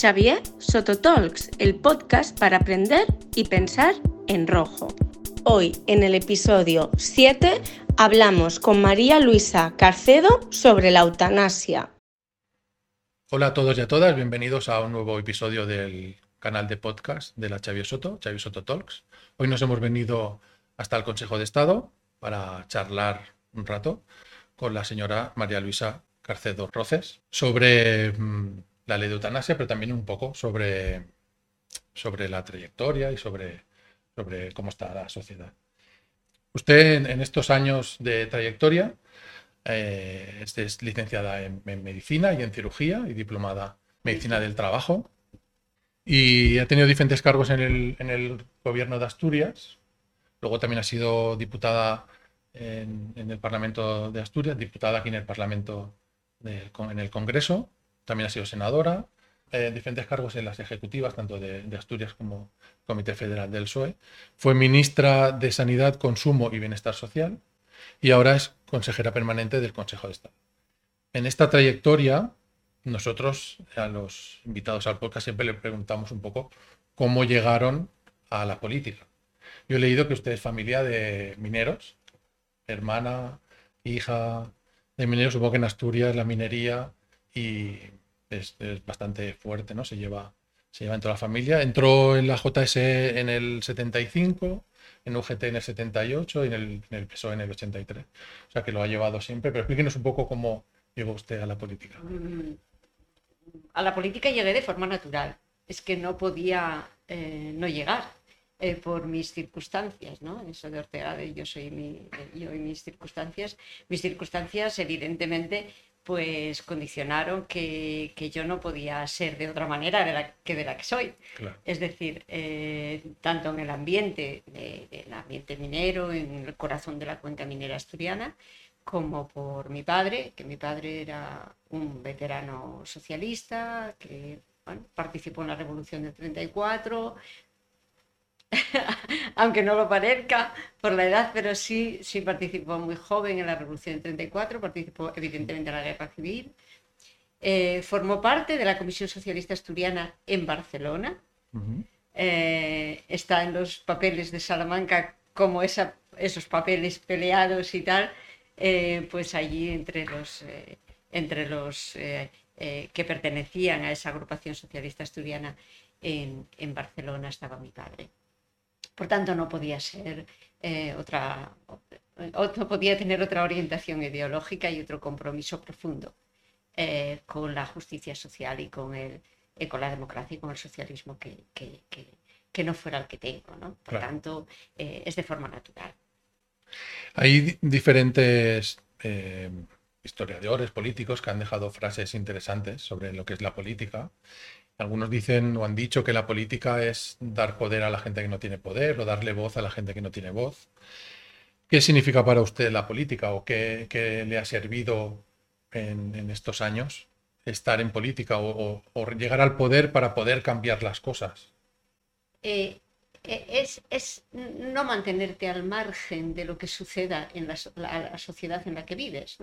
Xavier Soto Talks, el podcast para aprender y pensar en rojo. Hoy, en el episodio 7, hablamos con María Luisa Carcedo sobre la eutanasia. Hola a todos y a todas, bienvenidos a un nuevo episodio del canal de podcast de la Xavier Soto, Xavier Soto Talks. Hoy nos hemos venido hasta el Consejo de Estado para charlar un rato con la señora María Luisa Carcedo Roces sobre mm, la ley de eutanasia, pero también un poco sobre, sobre la trayectoria y sobre, sobre cómo está la sociedad. Usted en, estos años de trayectoria eh, es licenciada en, medicina y en cirugía y diplomada en medicina del trabajo y ha tenido diferentes cargos en el, en el gobierno de Asturias. Luego también ha sido diputada en, en, el Parlamento de Asturias, diputada aquí en el Parlamento en el Congreso también ha sido senadora, eh, diferentes cargos en las ejecutivas, tanto de, Asturias como Comité Federal del PSOE. Fue ministra de Sanidad, Consumo y Bienestar Social y ahora es consejera permanente del Consejo de Estado. En esta trayectoria, nosotros a los invitados al podcast siempre le preguntamos un poco cómo llegaron a la política. Yo he leído que usted es familia de mineros, hermana, hija de mineros, supongo que en Asturias la minería y es, bastante fuerte, ¿no? Se lleva, se lleva en toda la familia. Entró en la JS en el 75, en UGT en el 78 y en el, en el PSOE en el 83. O sea que lo ha llevado siempre. Pero explíquenos un poco cómo llegó usted a la política. Mm, a la política llegué de forma natural. Es que no podía eh, no llegar. Eh, por mis circunstancias, ¿no? Eso de Ortega, de yo soy mi, yo y mis circunstancias. Mis circunstancias, evidentemente, pues condicionaron que, yo no podía ser de otra manera de la, que de la que soy. Es decir, eh, tanto en el ambiente, el ambiente minero, en el corazón de la cuenca minera asturiana, como por mi padre, que mi padre era un veterano socialista, que participó en la Revolución del 34, aunque no lo parezca por la edad, pero sí, sí participó muy joven en la Revolución del 34, participó evidentemente en la Guerra Civil, eh, formó parte de la Comisión Socialista Asturiana en Barcelona, eh, está en los papeles de Salamanca como esa, esos papeles peleados y tal, eh, pues allí entre los, entre los que pertenecían a esa agrupación socialista asturiana en, en Barcelona estaba mi padre. Por tanto, no podía ser eh, otra, no podía tener otra orientación ideológica y otro compromiso profundo eh, con la justicia social y con, el, eh, con la democracia y con el socialismo que, que, no fuera el que tengo. ¿no? Por tanto, es de forma natural. Hay diferentes historiadores políticos que han dejado frases interesantes sobre lo que es la política algunos dicen o han dicho que la política es dar poder a la gente que no tiene poder o darle voz a la gente que no tiene voz. ¿Qué significa para usted la política o qué, le ha servido en, estos años estar en política o, llegar al poder para poder cambiar las cosas? Eh, eh, es, no mantenerte al margen de lo que suceda en la, sociedad en la que vives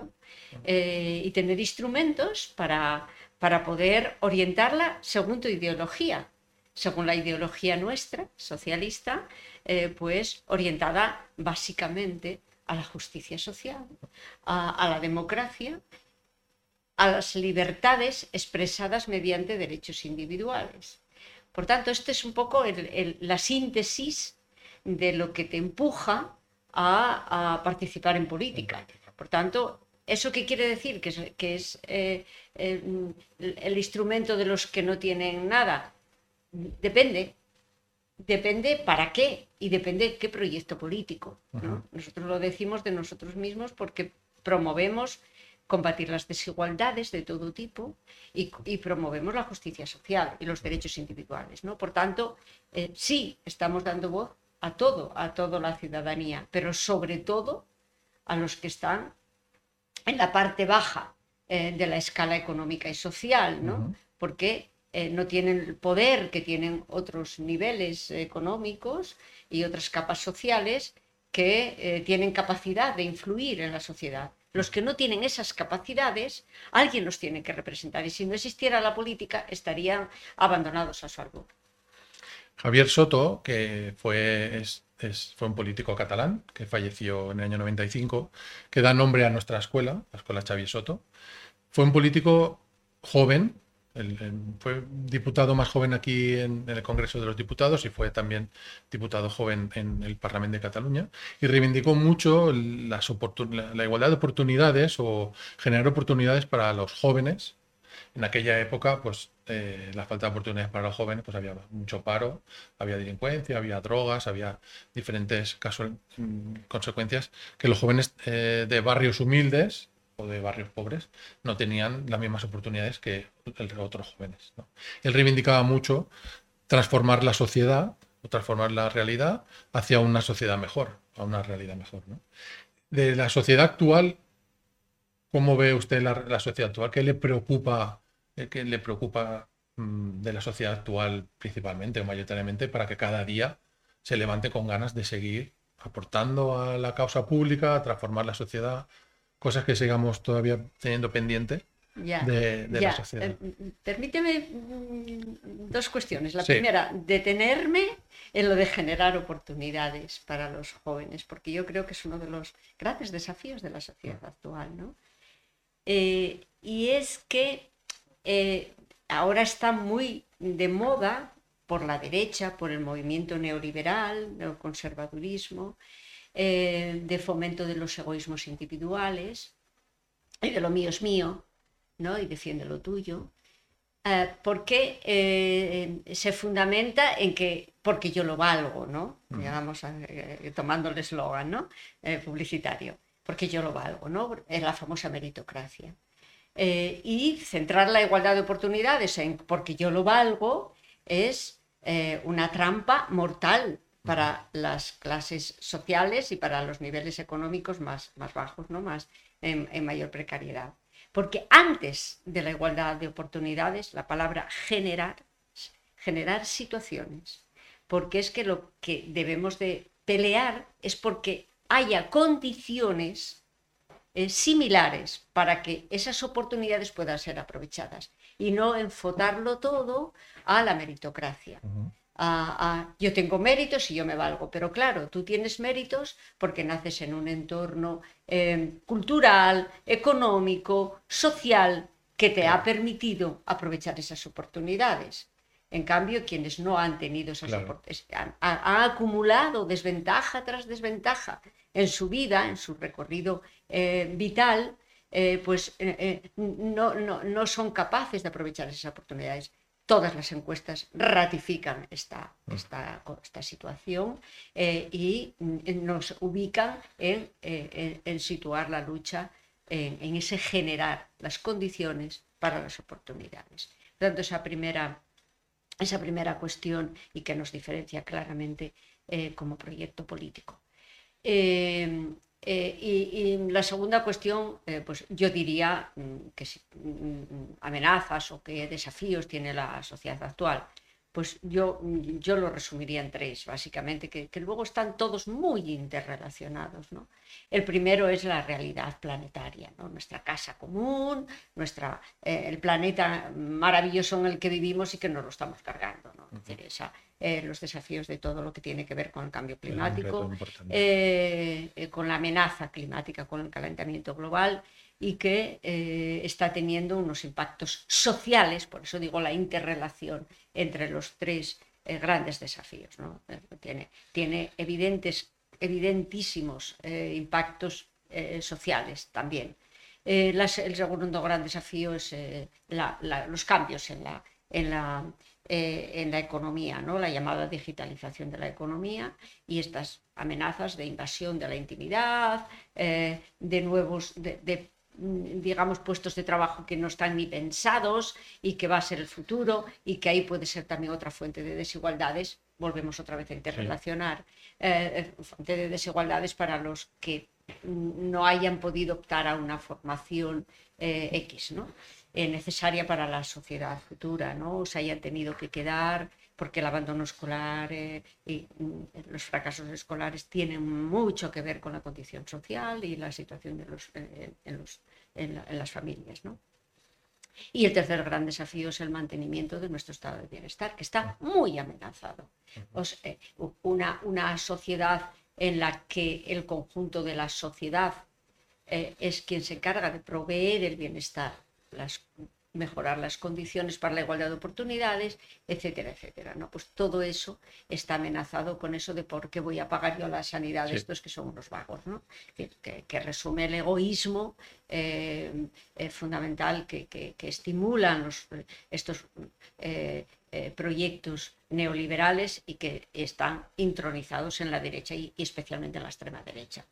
eh, y tener instrumentos para, para poder orientarla según tu ideología, según la ideología nuestra, socialista, eh, pues orientada básicamente a la justicia social, a, la democracia, a las libertades expresadas mediante derechos individuales. Por tanto, esto es un poco la síntesis de lo que te empuja a, a participar en política. Por tanto, ¿Eso qué quiere decir? Que es, eh, el, instrumento de los que no tienen nada. Depende. Depende para qué y depende qué proyecto político. Nosotros lo decimos de nosotros mismos porque promovemos combatir las desigualdades de todo tipo y, promovemos la justicia social y los derechos individuales. ¿no? Por tanto, eh, sí estamos dando voz a todo, a toda la ciudadanía, pero sobre todo a los que están en la parte baja eh, de la escala económica y social, ¿no? Porque eh, no tienen el poder que tienen otros niveles económicos y otras capas sociales que eh, tienen capacidad de influir en la sociedad. Los que no tienen esas capacidades, alguien los tiene que representar. Y si no existiera la política, estarían abandonados a su albur. Javier Soto, que fue, fue un político catalán que falleció en el año 95, que da nombre a nuestra escuela, la escuela Xavier Soto, fue un político joven, fue diputado más joven aquí en, el Congreso de los Diputados y fue también diputado joven en el Parlamento de Cataluña y reivindicó mucho la, igualdad de oportunidades o generar oportunidades para los jóvenes. En aquella época, pues eh, la falta de oportunidades para los jóvenes, pues había mucho paro, había delincuencia, había drogas, había diferentes mm, consecuencias que los jóvenes eh, de barrios humildes o de barrios pobres no tenían las mismas oportunidades que el, otros jóvenes. Él reivindicaba mucho transformar la sociedad o transformar la realidad hacia una sociedad mejor, a una realidad mejor. De la sociedad actual, ¿cómo ve usted la, sociedad actual? ¿Qué le preocupa, eh, qué le preocupa mm, de la sociedad actual principalmente o mayoritariamente para que cada día se levante con ganas de seguir aportando a la causa pública, a transformar la sociedad, cosas que sigamos todavía teniendo pendiente de, la sociedad. Eh, permíteme mm, dos cuestiones. La primera, detenerme en lo de generar oportunidades para los jóvenes, porque yo creo que es uno de los grandes desafíos de la sociedad actual. ¿no? Eh, y es que eh, ahora está muy de moda por la derecha, por el movimiento neoliberal, el conservadurismo, eh, de fomento de los egoísmos individuales y de lo mío es mío, ¿no? y defiende lo tuyo, eh, porque eh, se fundamenta en que porque yo lo valgo, ¿no? Digamos, tomando el eslogan ¿no? publicitario, porque yo lo valgo, ¿no? Es la famosa meritocracia. y centrar la igualdad de oportunidades en porque yo lo valgo es una trampa mortal para las clases sociales y para los niveles económicos más, más bajos, ¿no? más en, mayor precariedad. Porque antes de la igualdad de oportunidades, la palabra generar, generar situaciones, porque es que lo que debemos de pelear es porque haya condiciones eh, similares para que esas oportunidades puedan ser aprovechadas y no enfotarlo todo a la meritocracia yo tengo méritos y yo me valgo, pero claro, tú tienes méritos porque naces en un entorno em, cultural, económico, social, que te ha permitido aprovechar esas oportunidades. En cambio, quienes no han tenido esas oportunidades, han, acumulado desventaja tras desventaja en su vida, en su recorrido eh, vital, eh, pues eh, no, no, no son capaces de aprovechar esas oportunidades todas las encuestas ratifican esta, mm. esta, esta situación eh, y mm, nos ubican eh, en, en, situar la lucha en, en, ese generar las condiciones para las oportunidades. Por tanto, esa primera, esa primera cuestión y que nos diferencia claramente eh, como proyecto político. Eh, y, la segunda cuestión, eh, pues yo diría mm, que mm, amenazas o qué desafíos tiene la sociedad actual. Pues yo, yo lo resumiría en tres, básicamente, que, luego están todos muy interrelacionados. ¿no? El primero es la realidad planetaria, ¿no? nuestra casa común, nuestra, eh, el planeta maravilloso en el que vivimos y que nos lo estamos cargando. ¿no? Eh, los desafíos de todo lo que tiene que ver con el cambio climático, eh, con la amenaza climática, con el calentamiento global y que eh, está teniendo unos impactos sociales, por eso digo la interrelación entre los tres eh, grandes desafíos. ¿no? Tiene, tiene evidentes, evidentísimos eh, impactos sociales también. el segundo gran desafío es los cambios en la, en la, en la economía, ¿no? la llamada digitalización de la economía y estas amenazas de invasión de la intimidad, de nuevos, de, digamos, puestos de trabajo que no están ni pensados y que va a ser el futuro y que ahí puede ser también otra fuente de desigualdades. Volvemos otra vez a interrelacionar eh, eh, fuente de desigualdades para los que no hayan podido optar a una formación eh, X, ¿no? eh, necesaria para la sociedad futura, ¿no? Se hayan tenido que quedar porque el abandono escolar eh, y mm, los fracasos escolares tienen mucho que ver con la condición social y la situación de los, eh, en, los, en, las familias. ¿no? Y el tercer gran desafío es el mantenimiento de nuestro estado de bienestar, que está muy amenazado. Eh, una, una, sociedad en la que el conjunto de la sociedad es quien se encarga de proveer el bienestar, las mejorar las condiciones para la igualdad de oportunidades, etcétera, etcétera. ¿no? Pues todo eso está amenazado con eso de por qué voy a pagar yo la sanidad de estos que son unos vagos, ¿no? que, resume el egoísmo eh, eh, fundamental que, estimulan los, estos eh, proyectos neoliberales y que están intronizados en la derecha y especialmente en la extrema derecha.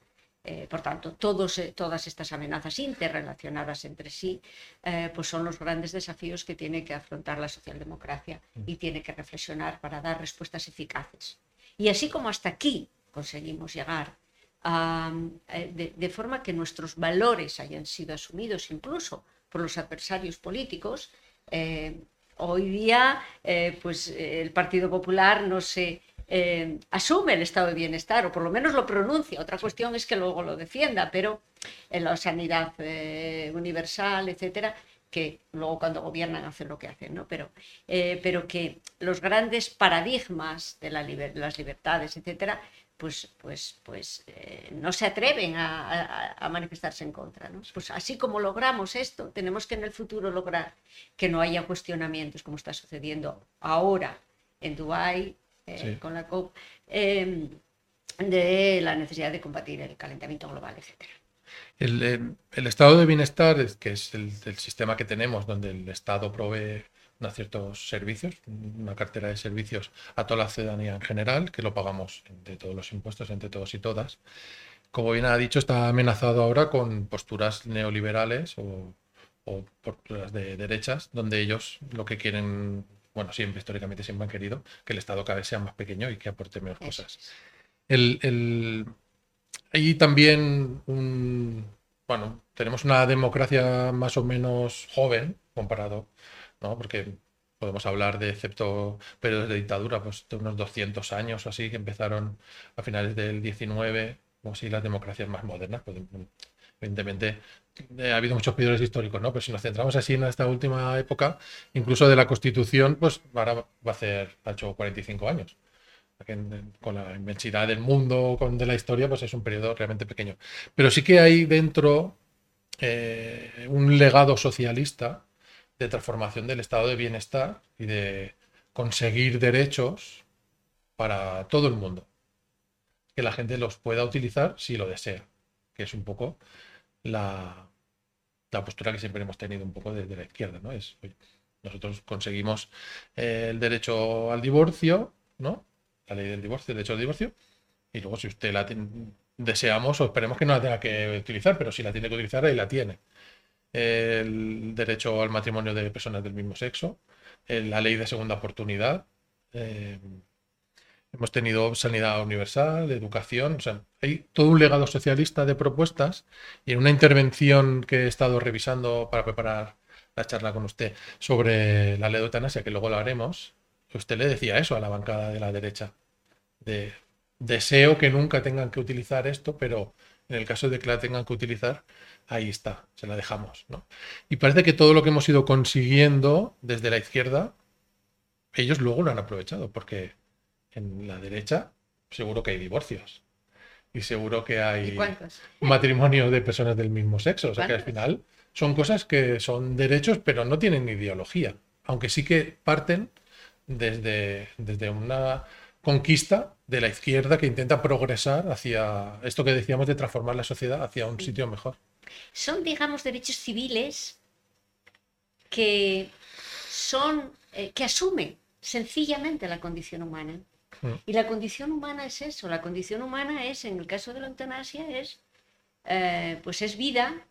Eh, por tanto, eh, todas estas amenazas interrelacionadas entre sí eh, pues son los grandes desafíos que tiene que afrontar la socialdemocracia y tiene que reflexionar para dar respuestas eficaces. Y así como hasta aquí conseguimos llegar de, forma que nuestros valores hayan sido asumidos incluso por los adversarios políticos, hoy día pues, el Partido Popular no se eh, asume el estado de bienestar, o por lo menos lo pronuncia. Otra cuestión es que luego lo defienda, pero en la sanidad eh, universal, etcétera, que luego cuando gobiernan hacen lo que hacen, ¿no? Pero, eh, pero que los grandes paradigmas de las libertades, etcétera, pues, pues, pues no se atreven a, manifestarse en contra. ¿no? Pues así como logramos esto, tenemos que en el futuro lograr que no haya cuestionamientos como está sucediendo ahora en Dubái, eh, con la COP, em, de la necesidad de combatir el calentamiento global, etc. El, el estado de bienestar, que es el, sistema que tenemos, donde el Estado provee unos ciertos servicios, una cartera de servicios a toda la ciudadanía en general, que lo pagamos de todos los impuestos, entre todos y todas. Como bien ha dicho, está amenazado ahora con posturas neoliberales o, o posturas de derechas, donde ellos lo que quieren bueno, siempre, históricamente siempre han querido que el Estado cada vez sea más pequeño y que aporte menos cosas. El, Hay también un, bueno, tenemos una democracia más o menos joven comparado, ¿no? Porque podemos hablar de, excepto periodos de dictadura, pues de unos 200 años o así, que empezaron a finales del 19, o si las democracias más modernas, pues, evidentemente eh, ha habido muchos periodos históricos, ¿no? Pero si nos centramos así en esta última época, incluso de la Constitución, pues ahora va a hacer, ha hecho 45 años. Con la inmensidad del mundo, con de la historia, pues es un periodo realmente pequeño. Pero sí que hay dentro eh, un legado socialista de transformación del estado de bienestar y de conseguir derechos para todo el mundo. Que la gente los pueda utilizar si lo desea, que es un poco la, postura que siempre hemos tenido un poco desde la izquierda, ¿no? Es, nosotros conseguimos eh, el derecho al divorcio, ¿no? La ley del divorcio, el derecho al divorcio, y luego si usted la deseamos o esperemos que no la tenga que utilizar, pero si la tiene que utilizar, ahí la tiene. El derecho al matrimonio de personas del mismo sexo, la ley de segunda oportunidad, eh, Hemos tenido sanidad universal, educación, o sea, hay todo un legado socialista de propuestas y en una intervención que he estado revisando para preparar la charla con usted sobre la ley de eutanasia, que luego lo haremos, usted le decía eso a la bancada de la derecha. De, deseo que nunca tengan que utilizar esto, pero en el caso de que la tengan que utilizar, ahí está, se la dejamos. ¿no? Y parece que todo lo que hemos ido consiguiendo desde la izquierda, ellos luego lo han aprovechado, porque en la derecha seguro que hay divorcios. Y seguro que hay matrimonio de personas del mismo sexo. O sea que al final son cosas que son derechos, pero no tienen ideología. Aunque sí que parten desde, desde una conquista de la izquierda que intenta progresar hacia esto que decíamos de transformar la sociedad hacia un sitio mejor. Son, digamos, derechos civiles que son, eh, que asumen sencillamente la condición humana. Mm. Y la condición humana es eso, la condición humana es, en el caso de la eutanasia, es, eh, pues es vida,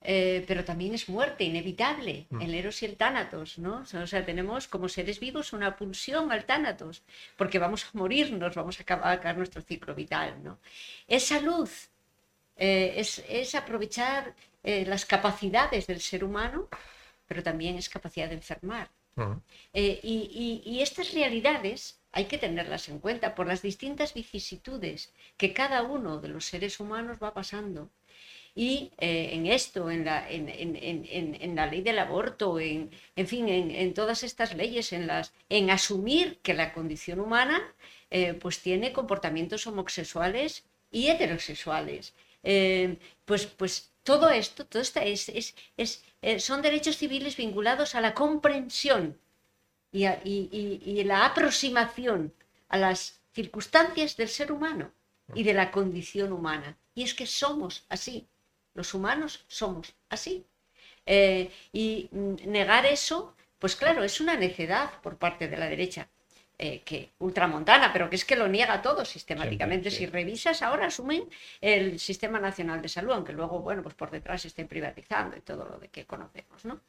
eh, pero también es muerte inevitable, mm. el eros y el tánatos, ¿no? O sea, tenemos como seres vivos una pulsión al tánatos, porque vamos a morirnos, vamos a acabar nuestro ciclo vital, ¿no? Es salud, eh, es, es, aprovechar las capacidades del ser humano pero también es capacidad de enfermar. Eh, y, estas realidades hay que tenerlas en cuenta por las distintas vicisitudes que cada uno de los seres humanos va pasando. Y eh, en esto, en la, en, en- en- la ley del aborto, en, fin, en, todas estas leyes, en, las, en asumir que la condición humana eh, pues tiene comportamientos homosexuales y heterosexuales. Pues, pues todo esto, todo esto es, es- es- eh, son derechos civiles vinculados a la comprensión y, la aproximación a las circunstancias del ser humano y de la condición humana. Y es que somos así, los humanos somos así. Eh, y mm, negar eso, pues claro, es una necedad por parte de la derecha. Eh, que ultramontana, pero que es que lo niega todo sistemáticamente. Siempre, sí. Si revisas, ahora asumen el Sistema Nacional de Salud, aunque luego, bueno, pues por detrás estén privatizando y todo lo de que conocemos, ¿no?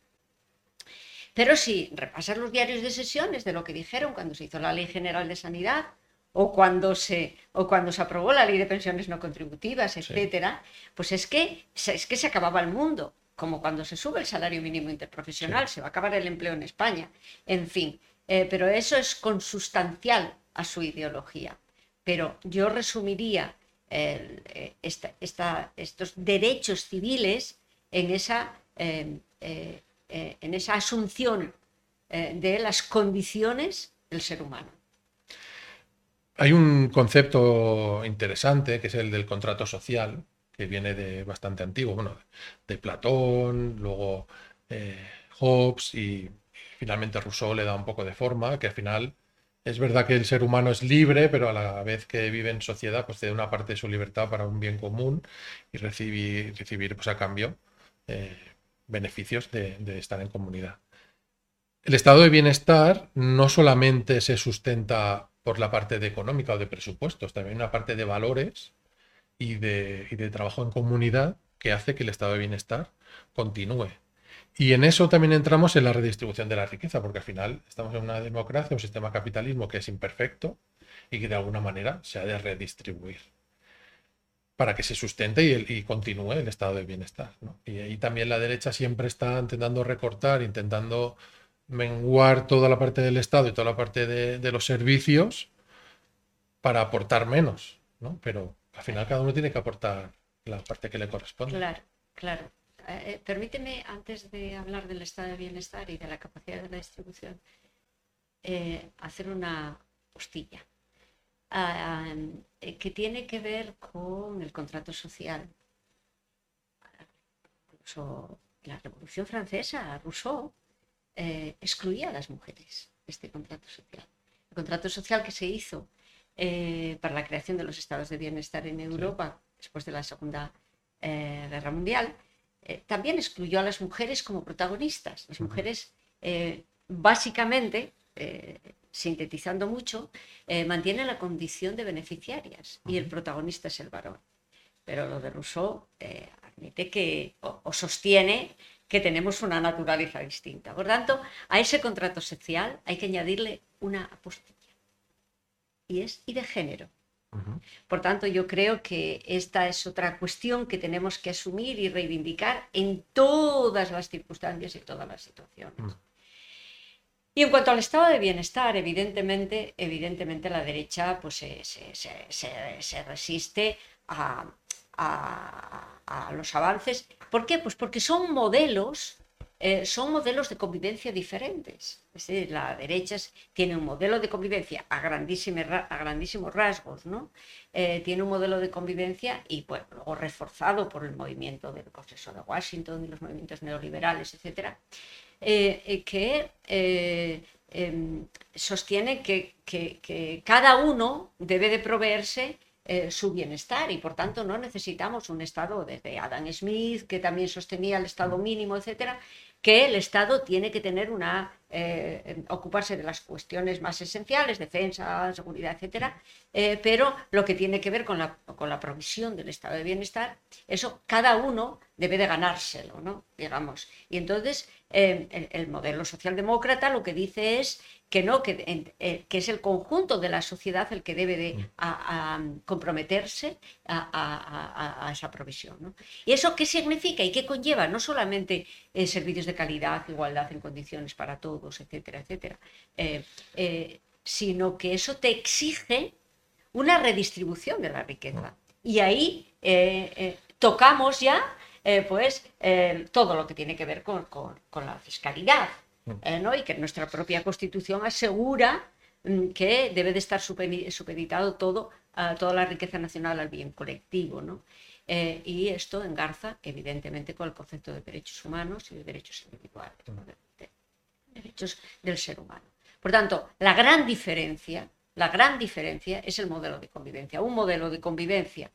Pero si repasas los diarios de sesiones de lo que dijeron cuando se hizo la Ley General de Sanidad o cuando se, o cuando se aprobó la Ley de Pensiones No Contributivas, etcétera, pues es que, se- es que se acababa el mundo, como cuando se sube el salario mínimo interprofesional, se va a acabar el empleo en España, en fin. Eh, pero eso es consustancial a su ideología. Pero yo resumiría eh, estos derechos civiles en esa, eh, en esa asunción de las condiciones del ser humano. Hay un concepto interesante que es el del contrato social, que viene de bastante antiguo, bueno, de Platón, luego Hobbes y finalmente Rousseau le da un poco de forma, que al final es verdad que el ser humano es libre, pero a la vez que vive en sociedad, pues una parte de su libertad para un bien común y recibir, recibir pues a cambio eh, beneficios de, de estar en comunidad. El estado de bienestar no solamente se sustenta por la parte de económica o de presupuestos, también una parte de valores y de, y de trabajo en comunidad que hace que el estado de bienestar continúe. Y en eso también entramos en la redistribución de la riqueza, porque al final estamos en una democracia, un sistema capitalismo que es imperfecto y que de alguna manera se ha de redistribuir para que se sustente y, continúe el estado de bienestar. Y ahí también la derecha siempre está intentando recortar, intentando menguar toda la parte del Estado y toda la parte de, de los servicios para aportar menos, ¿no? Pero al final cada uno tiene que aportar la parte que le corresponde. Claro, claro. Eh, eh, permíteme, antes de hablar del estado de bienestar y de la capacidad de la distribución, eh, hacer una postilla ah, que tiene que ver con el contrato social. Incluso la Revolución Francesa, Rousseau, eh, excluía a las mujeres de este contrato social. El contrato social que se hizo para la creación de los estados de bienestar en Europa después de la Segunda Guerra Mundial, eh, también excluyó a las mujeres como protagonistas. Las mujeres, eh, básicamente, eh, sintetizando mucho, mantienen la condición de beneficiarias y el protagonista es el varón. Pero lo de Rousseau admite que, o, o sostiene que tenemos una naturaleza distinta. Por tanto, a ese contrato social hay que añadirle una apostilla. Y es y de género. Por tanto, yo creo que esta es otra cuestión que tenemos que asumir y reivindicar en todas las circunstancias y todas las situaciones. Y en cuanto al estado de bienestar, evidentemente, evidentemente la derecha pues, se, se- se- se- se resiste a, a- a los avances. ¿Por qué? Pues porque son modelos, eh, son modelos de convivencia diferentes. La derecha tiene un modelo de convivencia a, a grandísimos rasgos, ¿no? Eh, tiene un modelo de convivencia y bueno, luego reforzado por el movimiento del Congreso de Washington y los movimientos neoliberales, etcétera, eh, que em, sostiene que, cada uno debe de proveerse su bienestar y por tanto no necesitamos un Estado desde Adam Smith, que también sostenía el Estado mínimo, etcétera, que el Estado tiene que tener una eh, em, ocuparse de las cuestiones más esenciales, defensa, seguridad, etcétera, eh, pero lo que tiene que ver con la, con la provisión del estado de bienestar, eso cada uno debe de ganárselo, ¿no? Digamos. Y entonces eh, el, el modelo socialdemócrata lo que dice es que no, que, eh, que, es el conjunto de la sociedad el que debe de mm. a, comprometerse a, esa provisión. ¿no? ¿Y eso qué significa y qué conlleva? No solamente eh, servicios de calidad, igualdad en condiciones para todos, etcétera, etcétera, eh, sino que eso te exige una redistribución de la riqueza. Y ahí tocamos ya pues todo lo que tiene que ver con, con la fiscalidad. Eh, ¿no? y que nuestra propia Constitución asegura mm, que debe de estar supeditado todo, a toda la riqueza nacional al bien colectivo. ¿no? Eh, y esto engarza, evidentemente, con el concepto de derechos humanos y de derechos individuales, de, derechos del ser humano. Por tanto, la gran diferencia, la gran diferencia es el modelo de convivencia. Un modelo de convivencia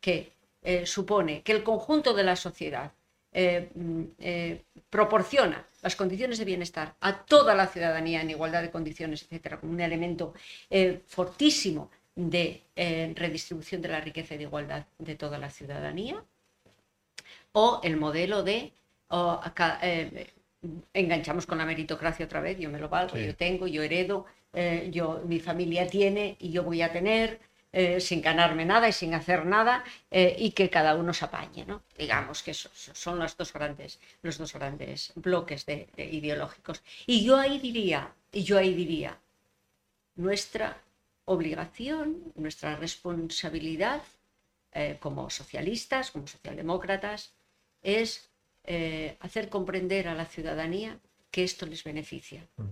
que eh, supone que el conjunto de la sociedad eh, mm, eh, proporciona las condiciones de bienestar a toda la ciudadanía en igualdad de condiciones, etcétera, como un elemento eh, fortísimo de redistribución de la riqueza y de igualdad de toda la ciudadanía, o el modelo de enganchamos con la meritocracia otra vez, yo me lo valgo, yo tengo, yo heredo, yo, mi familia tiene y yo voy a tener, eh, sin ganarme nada y sin hacer nada eh, y que cada uno se apañe. ¿no? Digamos que son los dos grandes, los dos grandes bloques de, ideológicos. Y yo ahí diría, y yo ahí diría, nuestra obligación, nuestra responsabilidad eh, como socialistas, como socialdemócratas, es hacer comprender a la ciudadanía que esto les beneficia. Mm.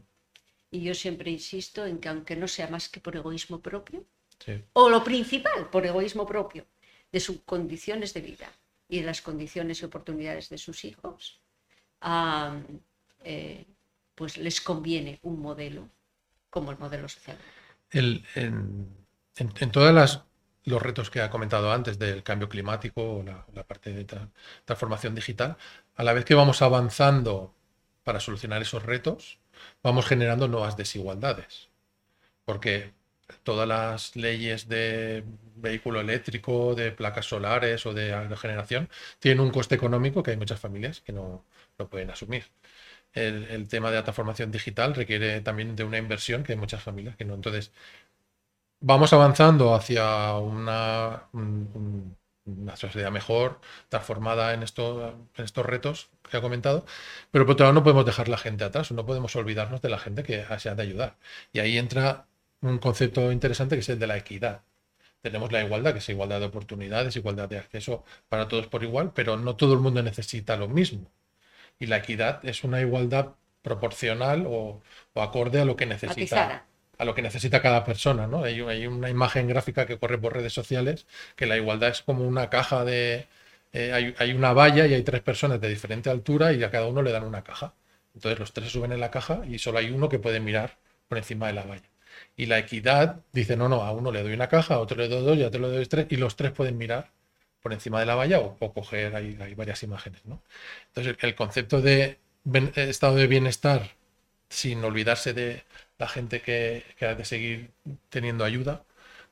Y yo siempre insisto en que aunque no sea más que por egoísmo propio, o lo principal, por egoísmo propio, de sus condiciones de vida y de las condiciones y oportunidades de sus hijos, eh, pues les conviene un modelo como el modelo social. en, todos los retos que ha comentado antes del cambio climático, la, la parte de transformación digital, a la vez que vamos avanzando para solucionar esos retos, vamos generando nuevas desigualdades. Porque todas las leyes de vehículo eléctrico, de placas solares o de generación tienen un coste económico que hay muchas familias que no lo pueden asumir. El, tema de la transformación digital requiere también de una inversión que hay muchas familias que no. Entonces, vamos avanzando hacia una, sociedad mejor, transformada en, en estos retos que ha comentado, pero por otro lado no podemos dejar la gente atrás, no podemos olvidarnos de la gente que se ha de ayudar. Y ahí entra un concepto interesante que es el de la equidad. Tenemos la igualdad, que es igualdad de oportunidades, igualdad de acceso para todos por igual, pero no todo el mundo necesita lo mismo. Y la equidad es una igualdad proporcional o, acorde a lo que necesita. a lo que necesita cada persona, ¿no? Hay, una imagen gráfica que corre por redes sociales que la igualdad es como una caja de... Eh, hay, hay, una valla y hay tres personas de diferente altura y a cada uno le dan una caja. Entonces los tres suben en la caja y solo hay uno que puede mirar por encima de la valla. Y la equidad dice, no, no, a uno le doy una caja, a otro le doy dos y a otro le doy tres, y los tres pueden mirar por encima de la valla o, coger, hay, hay, varias imágenes. ¿no? Entonces, el concepto de estado de bienestar sin olvidarse de la gente que, ha de seguir teniendo ayuda,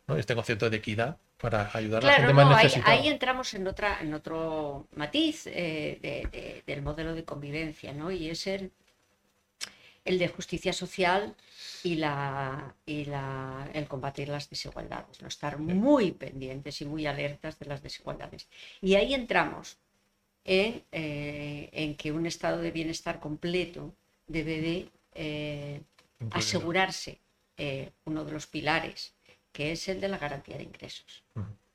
¿no? este concepto de equidad para ayudar a la gente más necesitada. Ahí, ahí, entramos en, otra, en otro matiz eh, del modelo de convivencia, ¿no? y es el, el de justicia social y, la, y la, el combatir las desigualdades, ¿no? estar muy pendientes y muy alertas de las desigualdades. Y ahí entramos en, eh, en que un estado de bienestar completo debe de eh, asegurarse eh, uno de los pilares, que es el de la garantía de ingresos.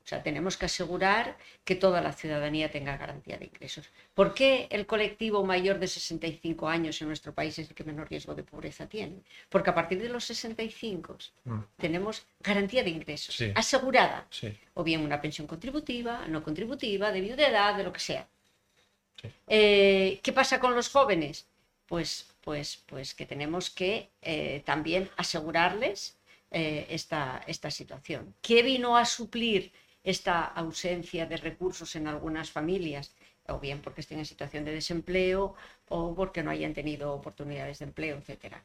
O sea, tenemos que asegurar que toda la ciudadanía tenga garantía de ingresos. ¿Por qué el colectivo mayor de 65 años en nuestro país es el que menor riesgo de pobreza tiene? Porque a partir de los 65 mm. tenemos garantía de ingresos asegurada. O bien una pensión contributiva, no contributiva, de viudedad, de lo que sea. Eh, ¿Qué pasa con los jóvenes? Pues, pues, pues que tenemos que eh, también asegurarles eh, esta, esta situación. ¿Qué vino a suplir esta ausencia de recursos en algunas familias, o bien porque estén en situación de desempleo o porque no hayan tenido oportunidades de empleo, etcétera.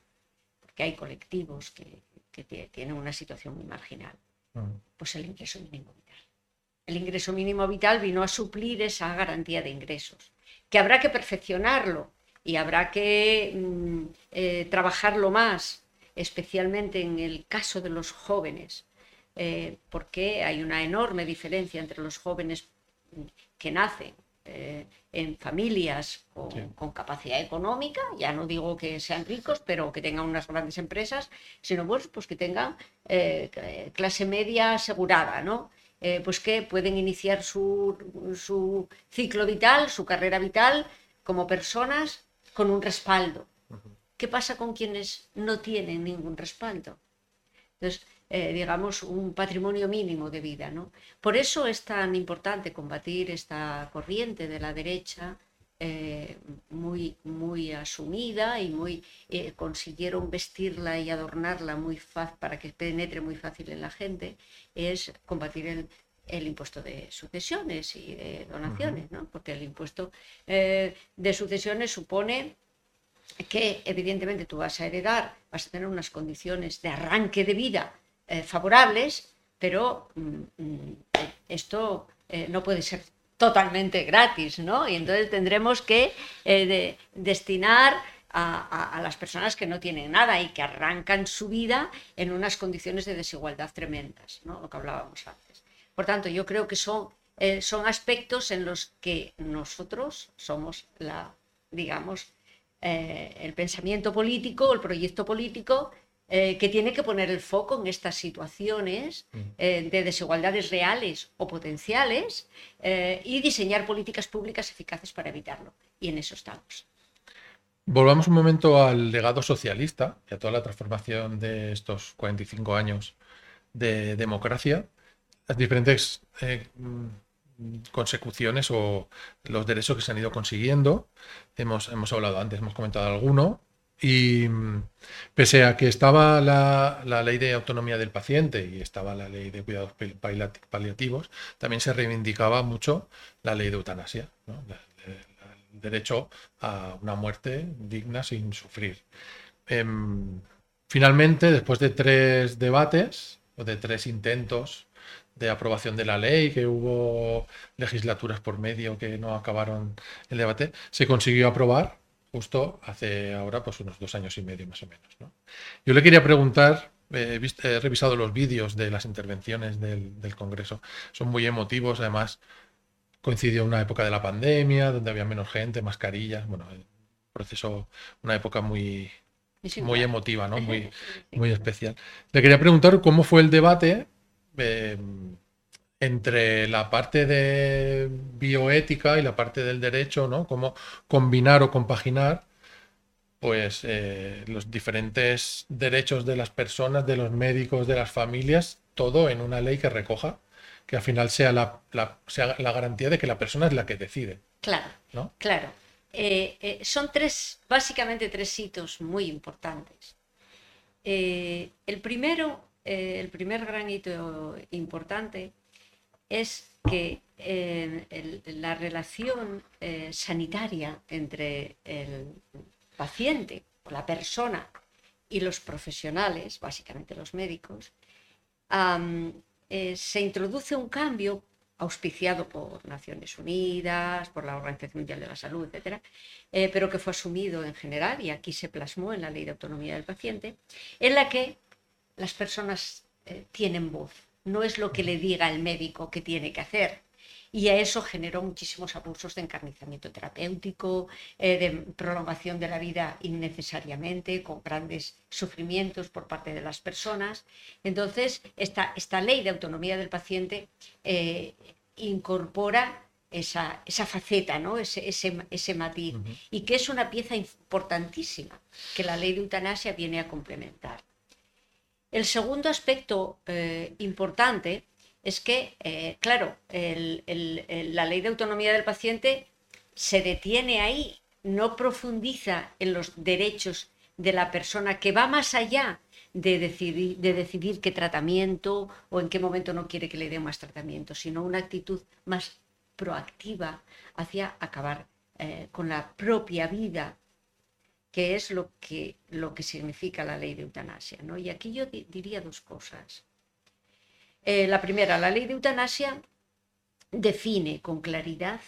Porque hay colectivos que, tienen una situación muy marginal. Mm. Pues el ingreso mínimo vital. El ingreso mínimo vital vino a suplir esa garantía de ingresos, que habrá que perfeccionarlo y habrá que mm, eh, trabajarlo más especialmente en el caso de los jóvenes, eh, porque hay una enorme diferencia entre los jóvenes que nacen eh, en familias con, capacidad económica, ya no digo que sean ricos, pero que tengan unas grandes empresas, sino pues, pues que tengan eh, clase media asegurada, ¿no? pues que pueden iniciar su, su, ciclo vital, su carrera vital como personas con un respaldo. ¿Qué pasa con quienes no tienen ningún respaldo? Entonces, eh, digamos, un patrimonio mínimo de vida. ¿no? Por eso es tan importante combatir esta corriente de la derecha eh, muy, muy asumida y muy eh, consiguieron vestirla y adornarla muy fácil para que penetre muy fácil en la gente, es combatir el, impuesto de sucesiones y de donaciones, ¿no? porque el impuesto de sucesiones supone que evidentemente tú vas a heredar, vas a tener unas condiciones de arranque de vida eh, favorables, pero mm, mm, esto eh, no puede ser totalmente gratis, ¿no? Y entonces tendremos que eh, destinar a, las personas que no tienen nada y que arrancan su vida en unas condiciones de desigualdad tremendas, ¿no? Lo que hablábamos antes. Por tanto, yo creo que son, son aspectos en los que nosotros somos la, digamos, el pensamiento político, el proyecto político eh, que tiene que poner el foco en estas situaciones eh, de desigualdades reales o potenciales eh, y diseñar políticas públicas eficaces para evitarlo. Y en eso estamos. Volvamos un momento al legado socialista y a toda la transformación de estos 45 años de democracia, las diferentes consecuciones o los derechos que se han ido consiguiendo. Hemos, hemos hablado antes, hemos comentado alguno, y pese a que estaba la, ley de autonomía del paciente y estaba la ley de cuidados paliativos, también se reivindicaba mucho la ley de eutanasia, el derecho a una muerte digna sin sufrir. Em, finalmente, después de tres debates o de tres intentos de aprobación de la ley, que hubo legislaturas por medio que no acabaron el debate, se consiguió aprobar justo hace ahora pues unos dos años y medio más o menos. Yo le quería preguntar, he, revisado los vídeos de las intervenciones del, Congreso, son muy emotivos, además coincidió una época de la pandemia, donde había menos gente, mascarillas, bueno, el proceso, una época muy, muy emotiva, ¿no? muy, muy especial. Le quería preguntar cómo fue el debate. Eh, entre la parte de bioética y la parte del derecho, ¿no? Cómo combinar o compaginar pues eh, los diferentes derechos de las personas, de los médicos, de las familias, todo en una ley que recoja, que al final sea la, sea la garantía de que la persona es la que decide. Claro, ¿no? claro. Eh, eh, son tres, básicamente tres hitos muy importantes. el primero, el primer gran hito importante es que eh, la relación eh, sanitaria entre el paciente o la persona y los profesionales, básicamente los médicos, eh, se introduce un cambio auspiciado por Naciones Unidas, por la Organización Mundial de la Salud, etc., pero que fue asumido en general y aquí se plasmó en la Ley de Autonomía del Paciente, en la que las personas tienen voz no es lo que le diga el médico que tiene que hacer. Y a eso generó muchísimos abusos de encarnizamiento terapéutico, eh, de prolongación de la vida innecesariamente, con grandes sufrimientos por parte de las personas. Entonces, esta, esta ley de autonomía del paciente eh, incorpora esa, faceta, ¿no? ese, ese, matiz, y que es una pieza importantísima que la ley de eutanasia viene a complementar. El segundo aspecto eh, importante es que, eh, claro, la ley de autonomía del paciente se detiene ahí, no profundiza en los derechos de la persona, que va más allá de decidir, de decidir qué tratamiento o en qué momento no quiere que le dé más tratamiento, sino una actitud más proactiva hacia acabar eh, con la propia vida que es lo que, lo que significa la ley de eutanasia. ¿no? Y aquí yo diría dos cosas. Eh, la primera, la ley de eutanasia define con claridad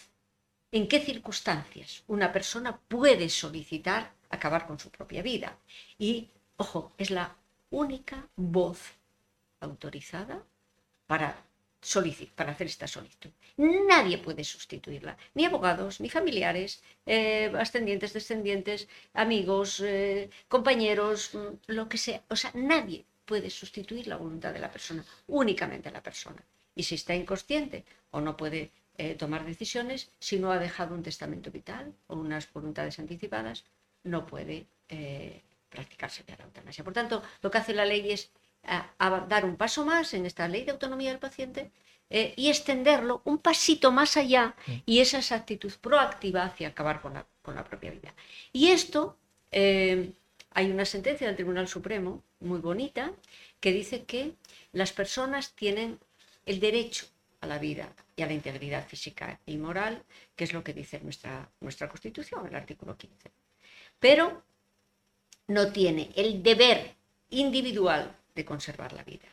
en qué circunstancias una persona puede solicitar acabar con su propia vida. Y, ojo, es la única voz autorizada para, para hacer esta solicitud. Nadie puede sustituirla, ni abogados, ni familiares, eh, ascendientes, descendientes, amigos, eh, compañeros, mm, lo que sea. O sea, nadie puede sustituir la voluntad de la persona, únicamente la persona. Y si está inconsciente o no puede eh, tomar decisiones, si no ha dejado un testamento vital o unas voluntades anticipadas, no puede practicarse la eutanasia. Por tanto, lo que hace la ley es dar un paso más en esta ley de autonomía del paciente eh, y extenderlo un pasito más allá y esa es actitud proactiva hacia acabar con la, propia vida. Y esto, eh, hay una sentencia del Tribunal Supremo muy bonita que dice que las personas tienen el derecho a la vida y a la integridad física y moral, que es lo que dice nuestra, nuestra Constitución, el artículo 15. Pero no tiene el deber individual de conservar la vida.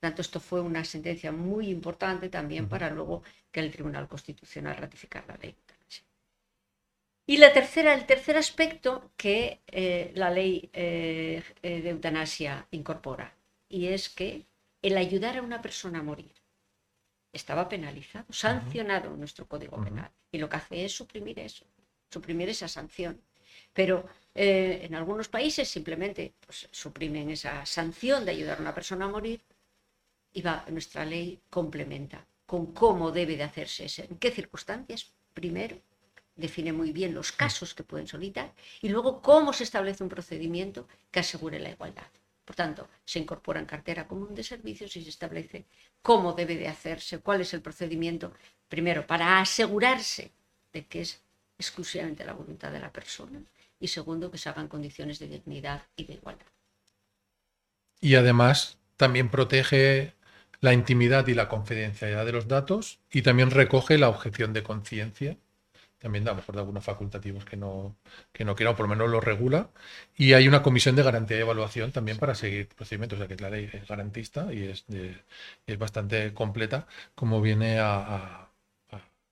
tanto, esto fue una sentencia muy importante también para luego que el Tribunal Constitucional ratificara la ley. Y la tercera, el tercer aspecto que eh, la ley eh, eh, de eutanasia incorpora, y es que el ayudar a una persona a morir estaba penalizado, sancionado en nuestro Código Penal. Y lo que hace es suprimir eso, suprimir esa sanción. Pero eh, en algunos países simplemente pues, suprimen esa sanción de ayudar a una persona a morir y va, nuestra ley complementa con cómo debe de hacerse eso, en qué circunstancias, primero, define muy bien los casos que pueden solicitar y luego cómo se establece un procedimiento que asegure la igualdad. Por tanto, se incorpora en cartera común de servicios y se establece cómo debe de hacerse, cuál es el procedimiento, primero, para asegurarse de que es exclusivamente la voluntad de la persona y segundo, que se hagan condiciones de dignidad y de igualdad. Y además también protege la intimidad y la confidencialidad de los datos y también recoge la objeción de conciencia. También a lo mejor de algunos facultativos que no, que no quiera, o por lo menos lo regula. Y hay una comisión de garantía y evaluación también para seguir procedimientos, o sea que la ley es garantista y es, es bastante completa, como viene a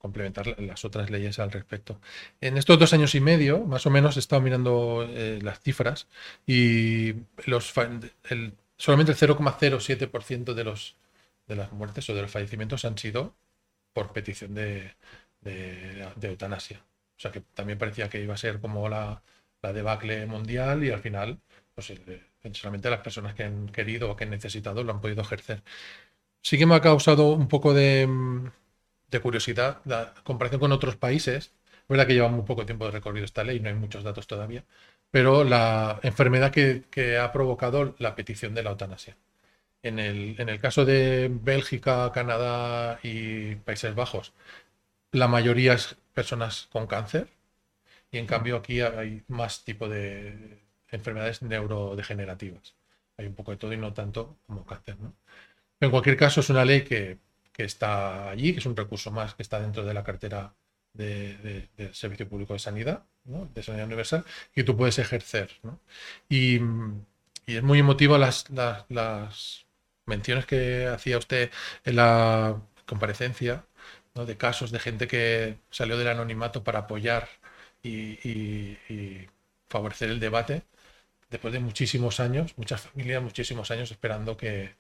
complementar las otras leyes al respecto. En estos dos años y medio, más o menos, he estado mirando eh, las cifras y los, solamente el 0,07% de, los, de las muertes o de los fallecimientos han sido por petición de, eutanasia. O sea que también parecía que iba a ser como la, la debacle mundial y al final, pues solamente las personas que han querido o que han necesitado lo han podido ejercer. Sí que me ha causado un poco de de curiosidad, la comparación con otros países, es verdad que lleva muy poco tiempo de recorrido esta ley, no hay muchos datos todavía, pero la enfermedad que, ha provocado la petición de la eutanasia. En el, en el, caso de Bélgica, Canadá y Países Bajos, la mayoría es personas con cáncer y en cambio aquí hay más tipo de enfermedades neurodegenerativas. Hay un poco de todo y no tanto como cáncer. En cualquier caso es una ley que que está allí, que es un recurso más que está dentro de la cartera del Servicio Público de Sanidad, de Sanidad Universal, que tú puedes ejercer. Y, es muy emotivo las, menciones que hacía usted en la comparecencia de casos de gente que salió del anonimato para apoyar y, favorecer el debate después de muchísimos años, muchas familias, muchísimos años esperando que,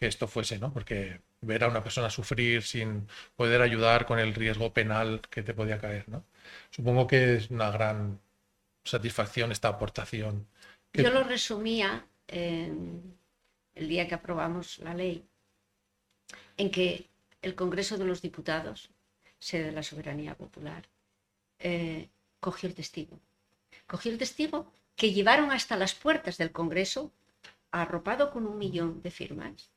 que esto fuese, ¿no? Porque ver a una persona sufrir sin poder ayudar con el riesgo penal que te podía caer, ¿no? Supongo que es una gran satisfacción esta aportación. Yo lo resumía en el día que aprobamos la ley, en que el Congreso de los Diputados, sede de la soberanía popular, eh, cogió el testigo. Cogió el testigo que llevaron hasta las puertas del Congreso, arropado con un millón de firmas,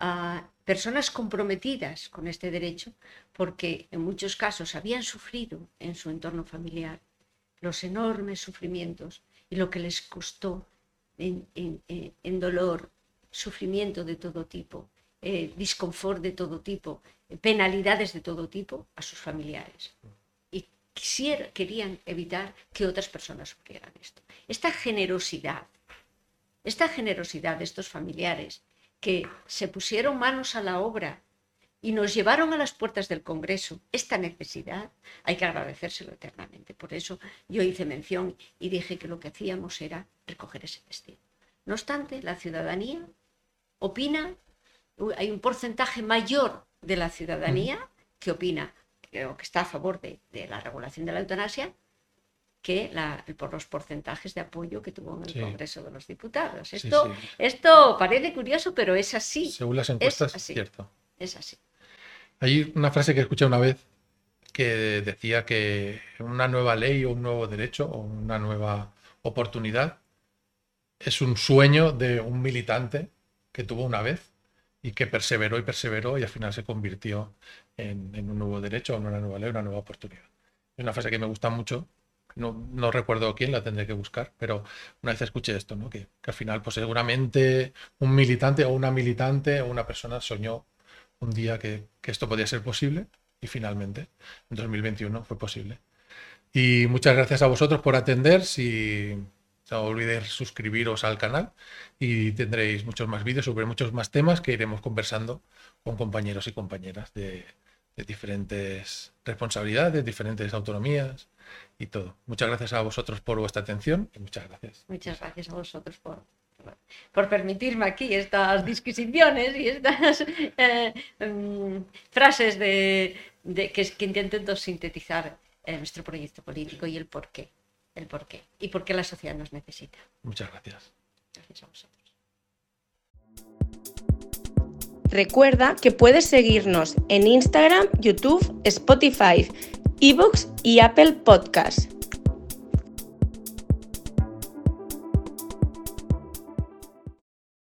a personas comprometidas con este derecho porque en muchos casos habían sufrido en su entorno familiar los enormes sufrimientos y lo que les costó en, dolor, sufrimiento de todo tipo, eh, de todo tipo, penalidades de todo tipo a sus familiares. Y quisiera, querían evitar que otras personas sufrieran esto. Esta generosidad, esta generosidad de estos familiares que se pusieron manos a la obra y nos llevaron a las puertas del Congreso esta necesidad, hay que agradecérselo eternamente. Por eso yo hice mención y dije que lo que hacíamos era recoger ese testigo. No obstante, la ciudadanía opina, hay un porcentaje mayor de la ciudadanía que opina o que está a favor de, la regulación de la eutanasia que por los porcentajes de apoyo que tuvo en el Congreso de los Diputados. Esto, esto parece curioso, pero es así. Según las encuestas, es cierto. Es así. Hay una frase que escuché una vez que decía que una nueva ley o un nuevo derecho o una nueva oportunidad es un sueño de un militante que tuvo una vez y que perseveró y perseveró y al final se convirtió en, un nuevo derecho, en una nueva ley, una nueva oportunidad. Es una frase que me gusta mucho, no, no, recuerdo quién, la tendré que buscar, pero una vez escuché esto, ¿no? que, que, al final pues seguramente un militante o una militante o una persona soñó un día que, que esto podía ser posible y finalmente en 2021 fue posible. Y muchas gracias a vosotros por atender. Si no olvidéis suscribiros al canal y tendréis muchos más vídeos sobre muchos más temas que iremos conversando con compañeros y compañeras de, diferentes responsabilidades, diferentes autonomías y todo. Muchas gracias a vosotros por vuestra atención y muchas gracias. Muchas gracias a vosotros por, por permitirme aquí estas disquisiciones y estas eh, em, frases de, que, que sintetizar eh, nuestro proyecto político y el porqué el por qué y por qué la sociedad nos necesita. Muchas gracias. Gracias a vosotros. Recuerda que puedes seguirnos en Instagram, YouTube, Spotify, Evox y Apple Podcasts.